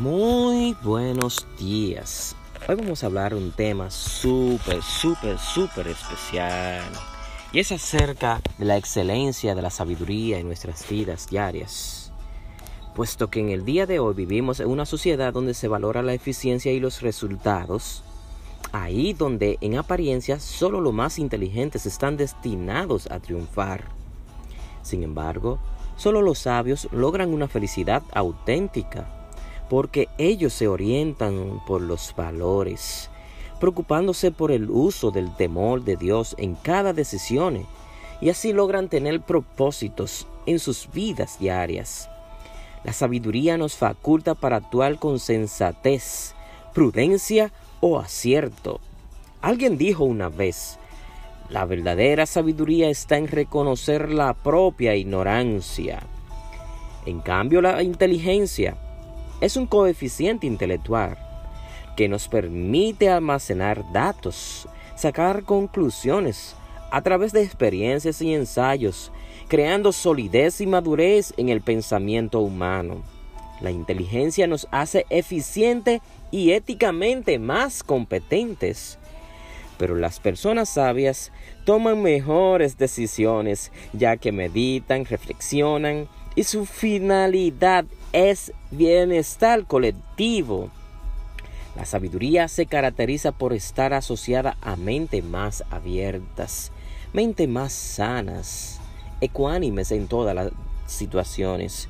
Muy buenos días. Hoy vamos a hablar un tema súper, súper, súper especial. Y es acerca de la excelencia de la sabiduría en nuestras vidas diarias. Puesto que en el día de hoy vivimos en una sociedad donde se valora la eficiencia y los resultados, ahí donde en apariencia solo los más inteligentes están destinados a triunfar. Sin embargo, solo los sabios logran una felicidad auténtica porque ellos se orientan por los valores, preocupándose por el uso del temor de Dios en cada decisión y así logran tener propósitos en sus vidas diarias. La sabiduría nos faculta para actuar con sensatez, prudencia o acierto. Alguien dijo una vez, la verdadera sabiduría está en reconocer la propia ignorancia. En cambio, la inteligencia es un coeficiente intelectual que nos permite almacenar datos, sacar conclusiones a través de experiencias y ensayos, creando solidez y madurez en el pensamiento humano. La inteligencia nos hace eficiente y éticamente más competentes. Pero las personas sabias toman mejores decisiones ya que meditan, reflexionan y su finalidad es bienestar colectivo. La sabiduría se caracteriza por estar asociada a mentes más abiertas, mentes más sanas, ecuánimes en todas las situaciones.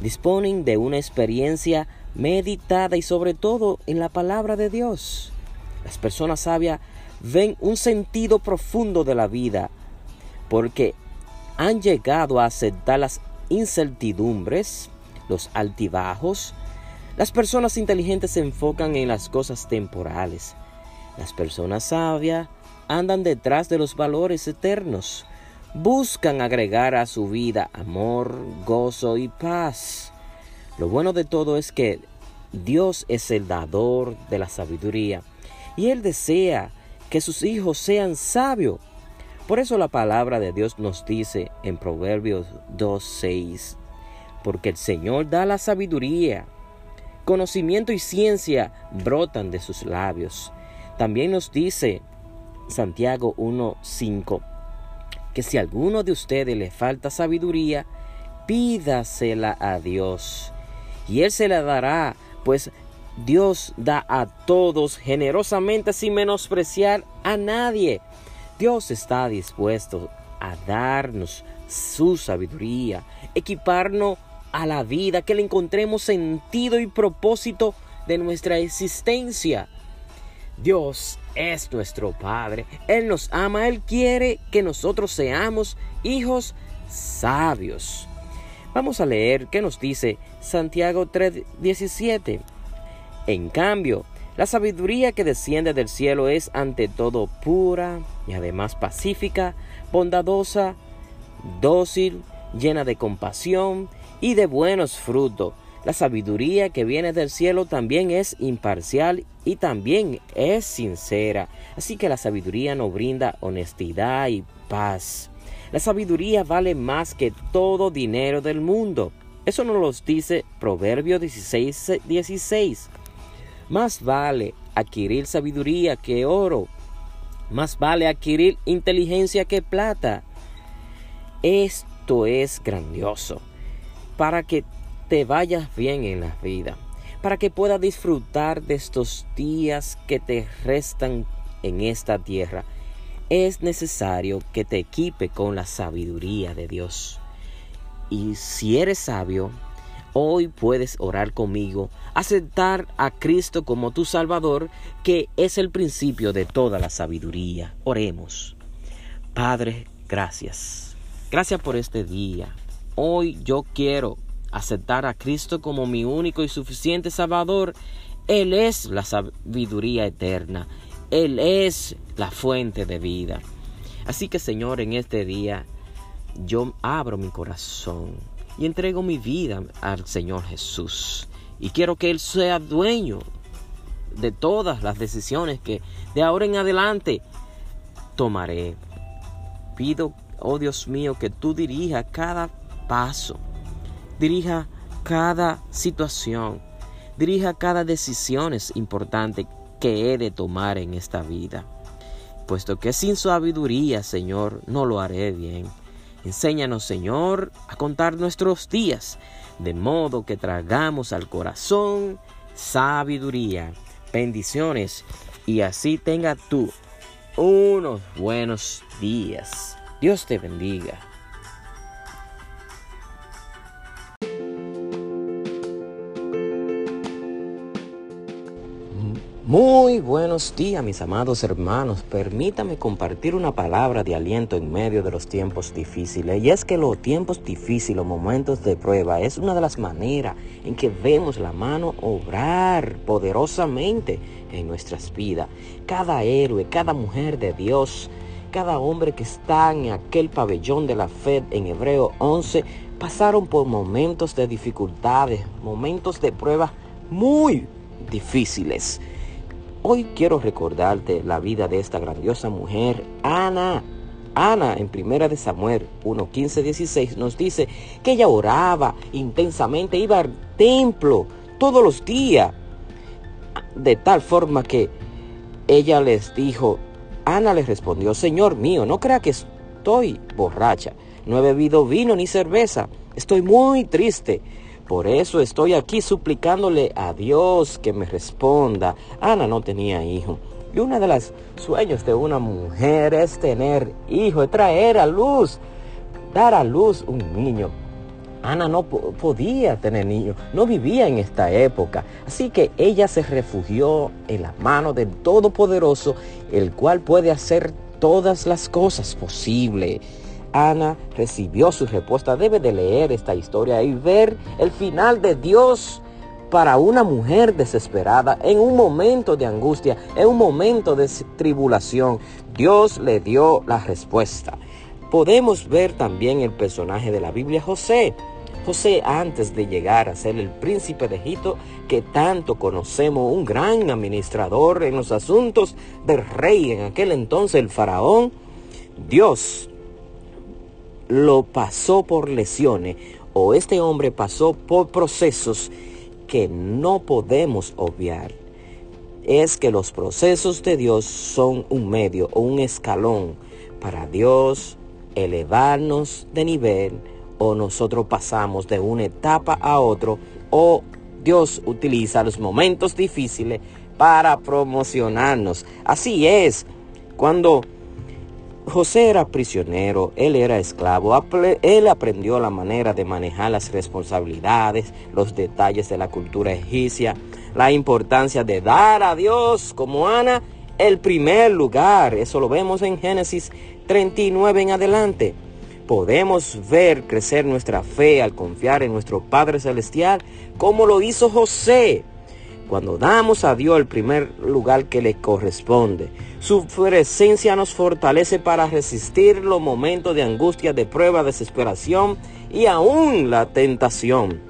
Disponen de una experiencia meditada y sobre todo en la palabra de Dios. Las personas sabias ven un sentido profundo de la vida porque han llegado a aceptar las incertidumbres, los altibajos. Las personas inteligentes se enfocan en las cosas temporales. Las personas sabias andan detrás de los valores eternos. Buscan agregar a su vida amor, gozo y paz. Lo bueno de todo es que Dios es el dador de la sabiduría y Él desea que sus hijos sean sabios. Por eso la palabra de Dios nos dice en Proverbios 2.6, porque el Señor da la sabiduría. Conocimiento y ciencia brotan de sus labios. También nos dice Santiago 1.5 que si a alguno de ustedes le falta sabiduría, pídasela a Dios y Él se la dará, pues Dios da a todos generosamente sin menospreciar a nadie. Dios está dispuesto a darnos su sabiduría, equiparnos a la vida, que le encontremos sentido y propósito de nuestra existencia. Dios es nuestro Padre, Él nos ama, Él quiere que nosotros seamos hijos sabios. Vamos a leer qué nos dice Santiago 3:17. En cambio, la sabiduría que desciende del cielo es ante todo pura y además pacífica, bondadosa, dócil, llena de compasión y de buenos frutos. La sabiduría que viene del cielo también es imparcial y también es sincera. Así que la sabiduría nos brinda honestidad y paz. La sabiduría vale más que todo dinero del mundo. Eso nos lo dice Proverbio 16, 16. Más vale adquirir sabiduría que oro. Más vale adquirir inteligencia que plata. Esto es grandioso para que te vayas bien en la vida, para que puedas disfrutar de estos días que te restan en esta tierra. Es necesario que te equipe con la sabiduría de Dios. Y si eres sabio, hoy puedes orar conmigo, aceptar a Cristo como tu Salvador, que es el principio de toda la sabiduría. Oremos. Padre, gracias. Gracias por este día. Hoy yo quiero aceptar a Cristo como mi único y suficiente Salvador. Él es la sabiduría eterna. Él es la fuente de vida. Así que Señor, en este día yo abro mi corazón y entrego mi vida al Señor Jesús. Y quiero que Él sea dueño de todas las decisiones que de ahora en adelante tomaré. Pido, oh Dios mío, que tú dirijas cada paso dirija cada situación. dirija cada decisión importante que he de tomar en esta vida. Puesto que sin sabiduría, Señor, no lo haré bien. Enséñanos, Señor, a contar nuestros días, de modo que tragamos al corazón sabiduría, bendiciones, y así tenga tú unos buenos días. Dios te bendiga. Muy buenos días mis amados hermanos. Permítame compartir una palabra de aliento en medio de los tiempos difíciles. Y es que los tiempos difíciles, los momentos de prueba, es una de las maneras en que vemos la mano obrar poderosamente en nuestras vidas. Cada héroe, cada mujer de Dios, cada hombre que está en aquel pabellón de la fe en Hebreo 11, pasaron por momentos de dificultades, momentos de prueba muy difíciles. Hoy quiero recordarte la vida de esta grandiosa mujer, Ana. Ana en Primera de Samuel 1, 15, 16 nos dice que ella oraba intensamente, iba al templo todos los días, de tal forma que ella les dijo, Ana les respondió, Señor mío, no crea que estoy borracha, no he bebido vino ni cerveza, estoy muy triste por eso estoy aquí suplicándole a Dios que me responda. Ana no tenía hijo. Y uno de los sueños de una mujer es tener hijo, es traer a luz, dar a luz un niño. Ana no podía tener niño, no vivía en esta época. Así que ella se refugió en la mano del Todopoderoso, el cual puede hacer todas las cosas posibles. Ana recibió su respuesta. Debe de leer esta historia y ver el final de Dios para una mujer desesperada en un momento de angustia, en un momento de tribulación. Dios le dio la respuesta. Podemos ver también el personaje de la Biblia, José. José antes de llegar a ser el príncipe de Egipto que tanto conocemos, un gran administrador en los asuntos del rey en aquel entonces, el faraón, Dios lo pasó por lesiones o este hombre pasó por procesos que no podemos obviar. Es que los procesos de Dios son un medio o un escalón para Dios elevarnos de nivel o nosotros pasamos de una etapa a otro o Dios utiliza los momentos difíciles para promocionarnos. Así es, cuando José era prisionero, él era esclavo, él aprendió la manera de manejar las responsabilidades, los detalles de la cultura egipcia, la importancia de dar a Dios como Ana el primer lugar. Eso lo vemos en Génesis 39 en adelante. Podemos ver crecer nuestra fe al confiar en nuestro Padre Celestial como lo hizo José cuando damos a Dios el primer lugar que le corresponde. Su presencia nos fortalece para resistir los momentos de angustia, de prueba, desesperación y aún la tentación.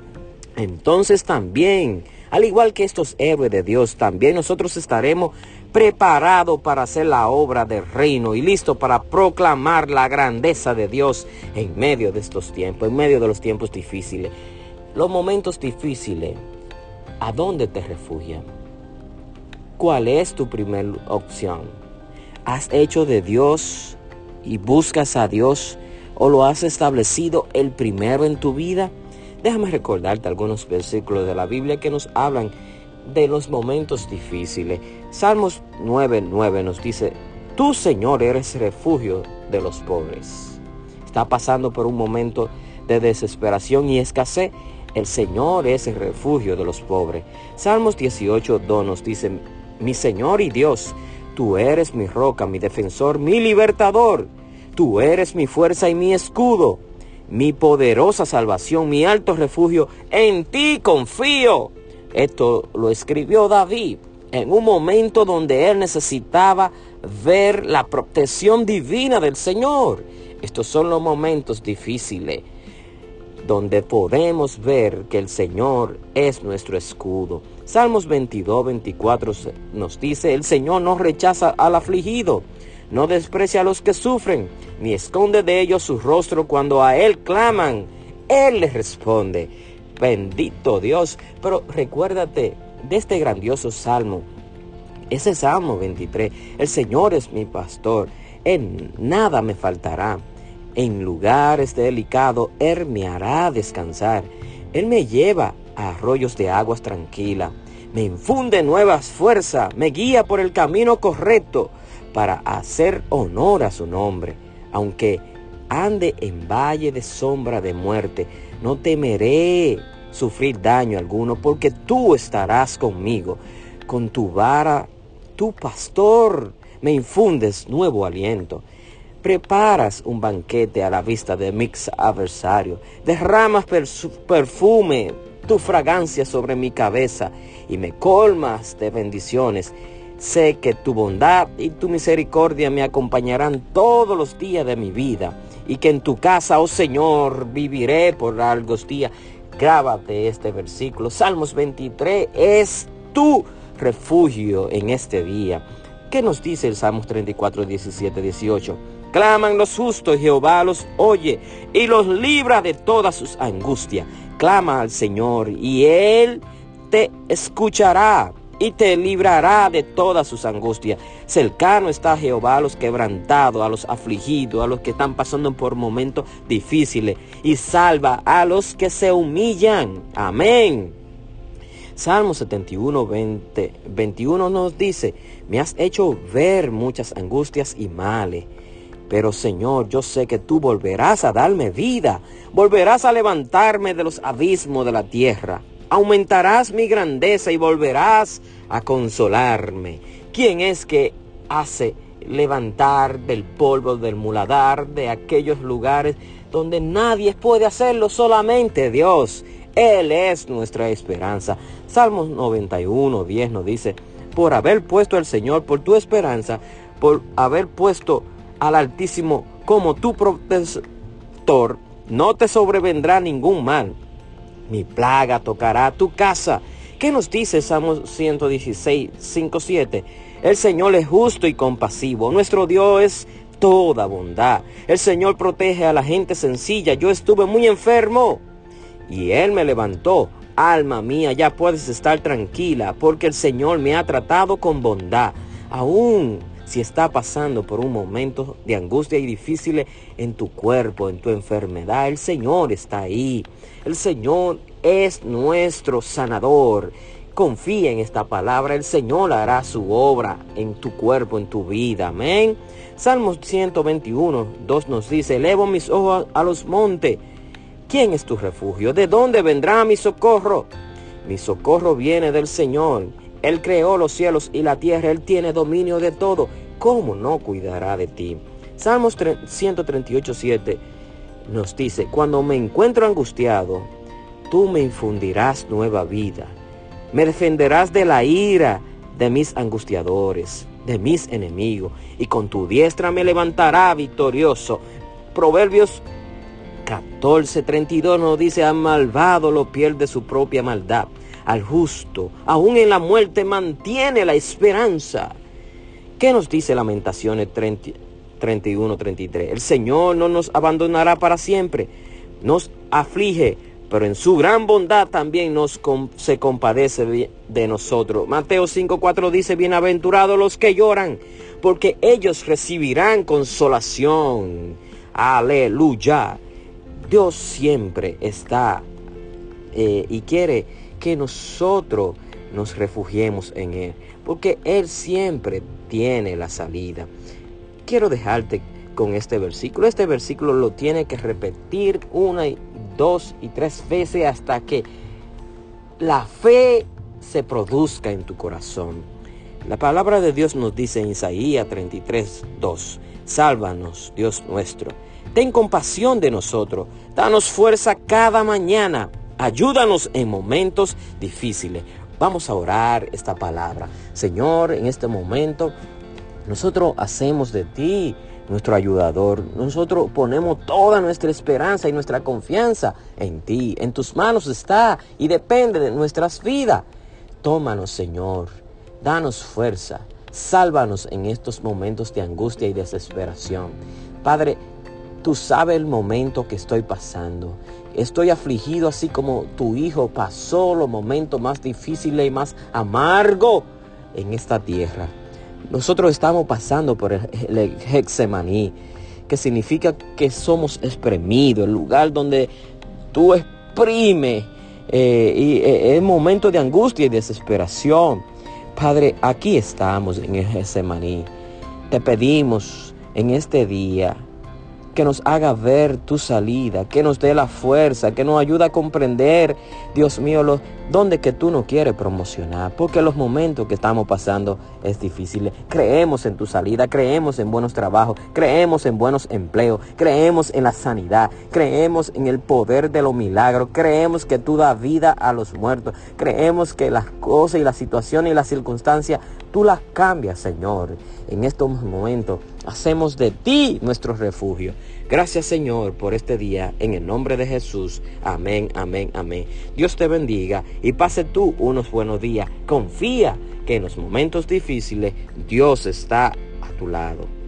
Entonces también, al igual que estos héroes de Dios, también nosotros estaremos preparados para hacer la obra del reino y listos para proclamar la grandeza de Dios en medio de estos tiempos, en medio de los tiempos difíciles. Los momentos difíciles, ¿a dónde te refugias? ¿Cuál es tu primera opción? has hecho de Dios y buscas a Dios o lo has establecido el primero en tu vida? Déjame recordarte algunos versículos de la Biblia que nos hablan de los momentos difíciles. Salmos 9:9 nos dice, Tú Señor eres refugio de los pobres. Está pasando por un momento de desesperación y escasez. El Señor es el refugio de los pobres. Salmos 18:2 nos dice, Mi Señor y Dios, Tú eres mi roca, mi defensor, mi libertador. Tú eres mi fuerza y mi escudo, mi poderosa salvación, mi alto refugio. En ti confío. Esto lo escribió David en un momento donde él necesitaba ver la protección divina del Señor. Estos son los momentos difíciles donde podemos ver que el Señor es nuestro escudo. Salmos 22, 24 nos dice, el Señor no rechaza al afligido, no desprecia a los que sufren, ni esconde de ellos su rostro cuando a Él claman. Él les responde. Bendito Dios. Pero recuérdate de este grandioso salmo. Ese Salmo 23. El Señor es mi pastor. En nada me faltará. En lugares delicados, Él me hará descansar. Él me lleva a arroyos de aguas tranquilas. Me infunde nuevas fuerzas. Me guía por el camino correcto para hacer honor a su nombre. Aunque ande en valle de sombra de muerte, no temeré sufrir daño alguno, porque tú estarás conmigo. Con tu vara, tu pastor, me infundes nuevo aliento. Preparas un banquete a la vista de mis adversarios. Derramas perfume, tu fragancia sobre mi cabeza y me colmas de bendiciones. Sé que tu bondad y tu misericordia me acompañarán todos los días de mi vida y que en tu casa, oh Señor, viviré por largos días. Grábate este versículo. Salmos 23 es tu refugio en este día. ¿Qué nos dice el Salmos 34, 17, 18? Claman los justos, Jehová los oye y los libra de todas sus angustias. Clama al Señor y Él te escuchará y te librará de todas sus angustias. Cercano está Jehová a los quebrantados, a los afligidos, a los que están pasando por momentos difíciles y salva a los que se humillan. Amén. Salmo 71, 20, 21 nos dice, me has hecho ver muchas angustias y males pero Señor, yo sé que tú volverás a darme vida, volverás a levantarme de los abismos de la tierra, aumentarás mi grandeza y volverás a consolarme. ¿Quién es que hace levantar del polvo del muladar de aquellos lugares donde nadie puede hacerlo, solamente Dios? Él es nuestra esperanza. Salmos 91, 10 nos dice, por haber puesto al Señor por tu esperanza, por haber puesto al Altísimo como tu protector, no te sobrevendrá ningún mal. Mi plaga tocará tu casa. ¿Qué nos dice Salmo 116, 5, 7? El Señor es justo y compasivo. Nuestro Dios es toda bondad. El Señor protege a la gente sencilla. Yo estuve muy enfermo y Él me levantó. Alma mía, ya puedes estar tranquila porque el Señor me ha tratado con bondad. Aún si está pasando por un momento de angustia y difícil en tu cuerpo, en tu enfermedad, el Señor está ahí. El Señor es nuestro sanador. Confía en esta palabra, el Señor hará su obra en tu cuerpo, en tu vida. Amén. Salmos 121, 2 nos dice, elevo mis ojos a los montes. ¿Quién es tu refugio? ¿De dónde vendrá mi socorro? Mi socorro viene del Señor. Él creó los cielos y la tierra, Él tiene dominio de todo. ¿cómo no cuidará de ti? Salmos 138, 7 nos dice, cuando me encuentro angustiado, tú me infundirás nueva vida. Me defenderás de la ira de mis angustiadores, de mis enemigos, y con tu diestra me levantará victorioso. Proverbios 14:32 nos dice, al malvado lo pierde su propia maldad, al justo, aún en la muerte mantiene la esperanza. ¿Qué nos dice Lamentaciones 31, 33? El Señor no nos abandonará para siempre, nos aflige, pero en su gran bondad también nos se compadece de nosotros. Mateo 5, 4 dice, bienaventurados los que lloran, porque ellos recibirán consolación. Aleluya. Dios siempre está eh, y quiere que nosotros nos refugiemos en Él, porque Él siempre tiene la salida. Quiero dejarte con este versículo. Este versículo lo tiene que repetir una y dos y tres veces hasta que la fe se produzca en tu corazón. La palabra de Dios nos dice en Isaías 33, 2, Sálvanos, Dios nuestro. Ten compasión de nosotros. Danos fuerza cada mañana. Ayúdanos en momentos difíciles. Vamos a orar esta palabra. Señor, en este momento nosotros hacemos de ti nuestro ayudador. Nosotros ponemos toda nuestra esperanza y nuestra confianza en ti. En tus manos está y depende de nuestras vidas. Tómanos, Señor. Danos fuerza. Sálvanos en estos momentos de angustia y desesperación. Padre, tú sabes el momento que estoy pasando. estoy afligido así como tu hijo pasó los momentos más difíciles y más amargos en esta tierra. Nosotros estamos pasando por el, Hexemaní, que significa que somos exprimidos, el lugar donde tú exprimes eh, y eh, momento de angustia y desesperación. Padre, aquí estamos en el Getsemaní. Te pedimos en este día que nos haga ver tu salida, que nos dé la fuerza, que nos ayude a comprender, Dios mío, lo, dónde que tú no quieres promocionar, porque los momentos que estamos pasando es difícil. Creemos en tu salida, creemos en buenos trabajos, creemos en buenos empleos, creemos en la sanidad, creemos en el poder de los milagros, creemos que tú das vida a los muertos, creemos que las cosas y las situaciones y las circunstancias tú las cambias, Señor. En estos momentos hacemos de ti nuestro refugio. Gracias Señor por este día, en el nombre de Jesús. Amén, amén, amén. Dios te bendiga y pase tú unos buenos días. Confía que en los momentos difíciles Dios está a tu lado.